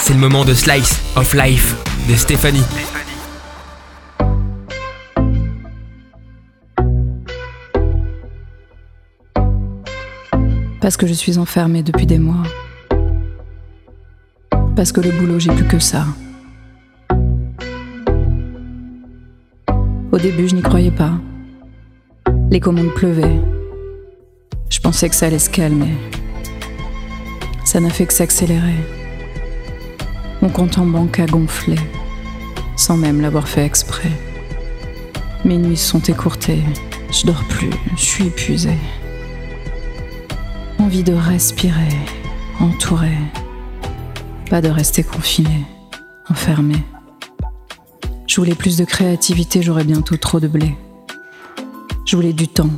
C'est le moment de Slice of Life de Stéphanie. Parce que je suis enfermée depuis des mois. Parce que le boulot, j'ai plus que ça. Au début, je n'y croyais pas. Les commandes pleuvaient. Je pensais que ça allait se calmer. Ça n'a fait que s'accélérer. Mon compte en banque a gonflé, sans même l'avoir fait exprès. Mes nuits sont écourtées, je dors plus, je suis épuisée. Envie de respirer, entourée. Pas de rester confinée, enfermée. Je voulais plus de créativité, j'aurais bientôt trop de blé. Je voulais du temps,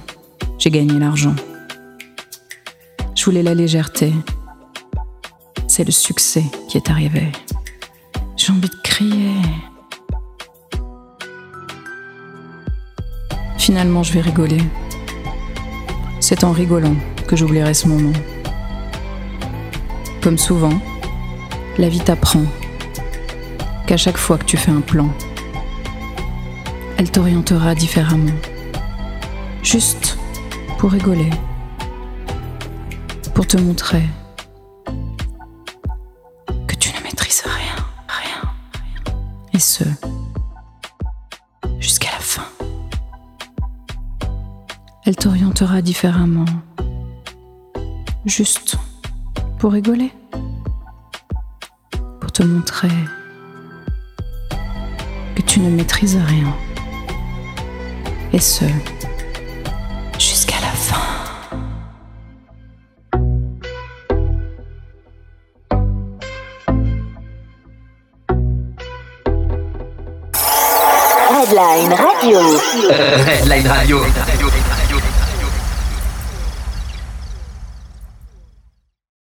j'ai gagné l'argent. Je voulais la légèreté, c'est le succès qui est arrivé. J'ai envie de crier. Finalement, je vais rigoler. C'est en rigolant que j'oublierai ce moment. Comme souvent, la vie t'apprend qu'à chaque fois que tu fais un plan, elle t'orientera différemment. Juste pour rigoler, pour te montrer Et ce, jusqu'à la fin. Elle t'orientera différemment. Juste pour rigoler. Pour te montrer que tu ne maîtrises rien. Et ce, Redline Radio. Redline Radio.